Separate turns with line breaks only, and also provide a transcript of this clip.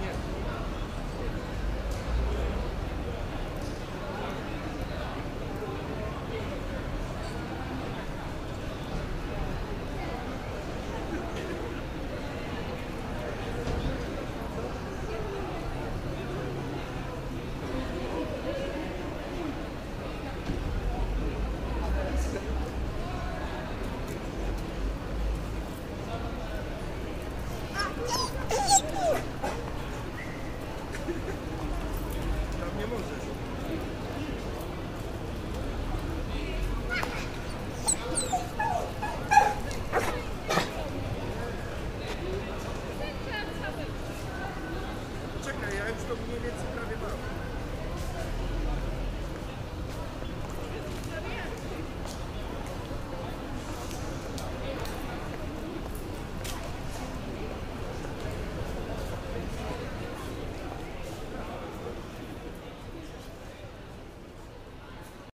Нет. to mniej więcej prawie do roku.